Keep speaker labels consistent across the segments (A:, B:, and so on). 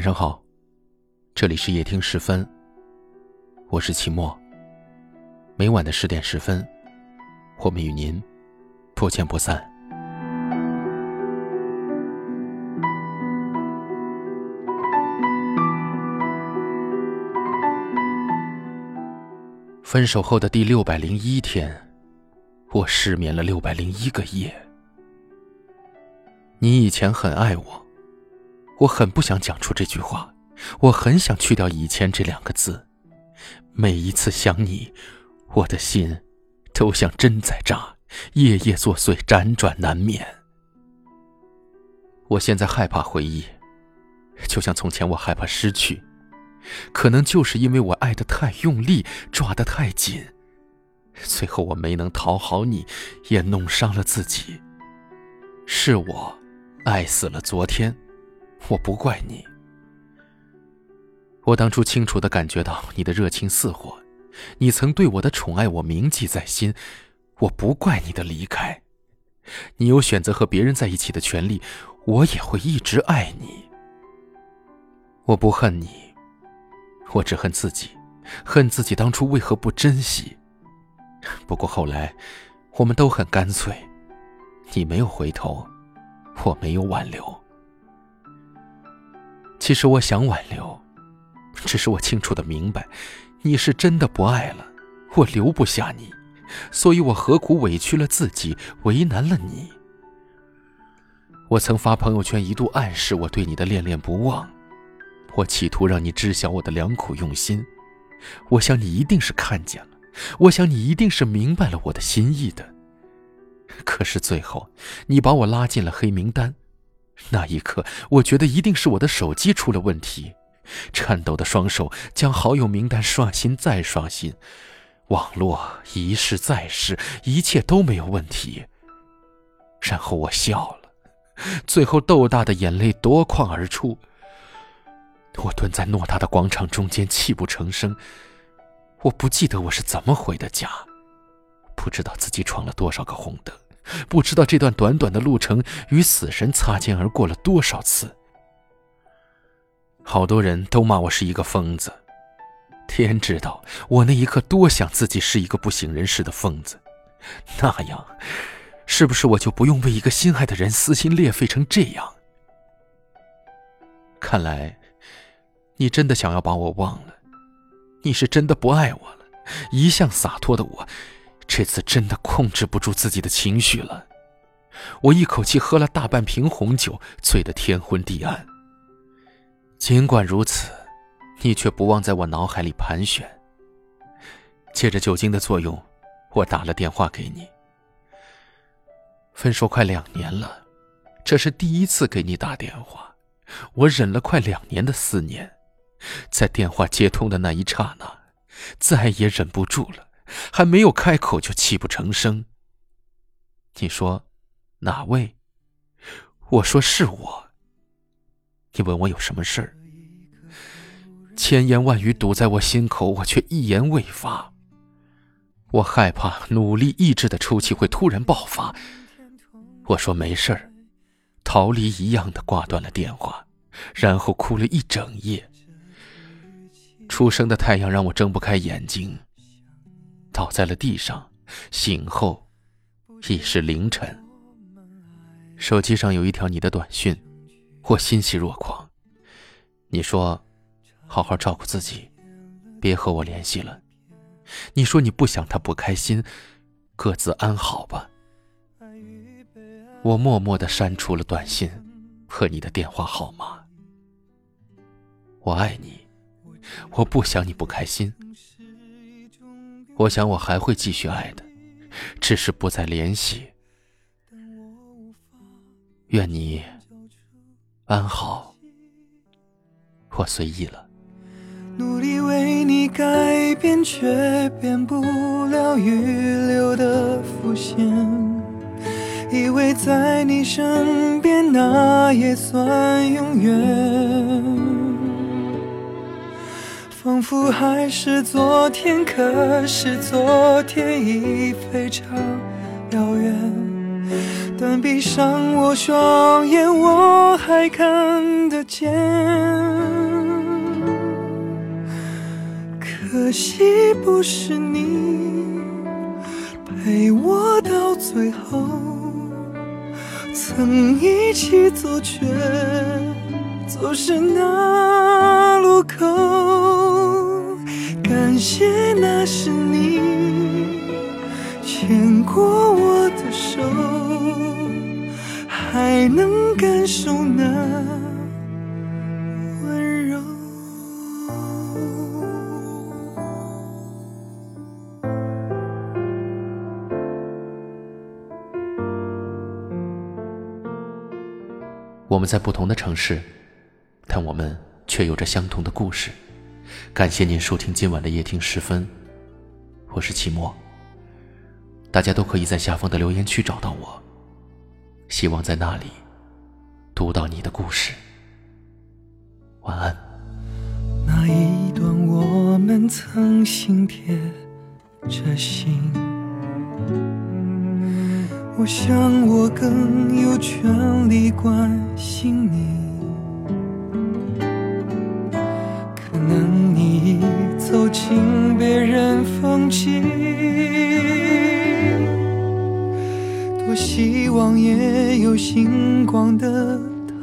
A: 晚上好，这里是夜听十分，我是齐墨。每晚的十点十分，我们与您不见不散。分手后的第六百零一天，我失眠了六百零一个夜。你以前很爱我，我很不想讲出这句话，我很想去掉“以前”这两个字。每一次想你，我的心都像针在扎，夜夜作祟，辗转难眠。我现在害怕回忆，就像从前我害怕失去。可能就是因为我爱的太用力，抓得太紧，最后我没能讨好你，也弄伤了自己。是我爱死了昨天，我不怪你。我当初清楚的感觉到你的热情似火，你曾对我的宠爱我铭记在心，我不怪你的离开。你有选择和别人在一起的权利，我也会一直爱你。我不恨你。我只恨自己，恨自己当初为何不珍惜。不过后来，我们都很干脆，你没有回头，我没有挽留。其实我想挽留，只是我清楚的明白，你是真的不爱了，我留不下你，所以我何苦委屈了自己，为难了你？我曾发朋友圈一度暗示我对你的恋恋不忘。我企图让你知晓我的良苦用心，我想你一定是看见了，我想你一定是明白了我的心意的。可是最后，你把我拉进了黑名单，那一刻，我觉得一定是我的手机出了问题，颤抖的双手将好友名单刷新再刷新，网络一试再试，一切都没有问题。然后我笑了，最后豆大的眼泪夺眶而出。我蹲在偌大的广场中间，泣不成声。我不记得我是怎么回的家，不知道自己闯了多少个红灯，不知道这段短短的路程与死神擦肩而过了多少次。好多人都骂我是一个疯子，天知道我那一刻多想自己是一个不省人事的疯子，那样，是不是我就不用为一个心爱的人撕心裂肺成这样？看来。你真的想要把我忘了？你是真的不爱我了？一向洒脱的我，这次真的控制不住自己的情绪了。我一口气喝了大半瓶红酒，醉得天昏地暗。尽管如此，你却不忘在我脑海里盘旋。借着酒精的作用，我打了电话给你。分手快两年了，这是第一次给你打电话，我忍了快两年的思念。在电话接通的那一刹那，再也忍不住了，还没有开口就泣不成声。你说哪位？我说是我。你问我有什么事儿？千言万语堵在我心口，我却一言未发。我害怕努力抑制的抽泣会突然爆发。我说没事儿，逃离一样的挂断了电话，然后哭了一整夜。初升的太阳让我睁不开眼睛，倒在了地上。醒后，已是凌晨。手机上有一条你的短讯，我欣喜若狂。你说：“好好照顾自己，别和我联系了。”你说你不想他不开心，各自安好吧。我默默的删除了短信和你的电话号码。我爱你。我不想你不开心，我想我还会继续爱的，只是不再联系。愿你安好，我随意了。
B: 努力为你改变，却变不了预留的伏线。以为在你身边，那也算永远。仿佛还是昨天，可是昨天已非常遥远。但闭上我双眼，我还看得见。可惜不是你陪我到最后，曾一起走，却走失那路口。感谢那是你牵过我的手，还能感受那温柔。
A: 我们在不同的城市，但我们却有着相同的故事。感谢您收听今晚的夜听时分，我是齐墨。大家都可以在下方的留言区找到我，希望在那里读到你的故事。晚安。
B: 那一段我们曾心贴着心，我想我更有权利关心你。星光的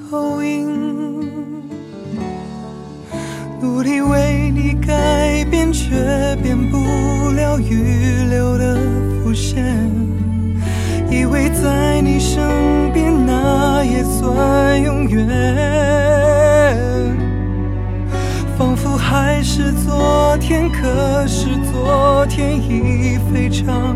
B: 投影。努力为你改变，却变不了预留的伏线。以为在你身边，那也算永远。仿佛还是昨天，可是昨天已非常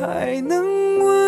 B: 还能问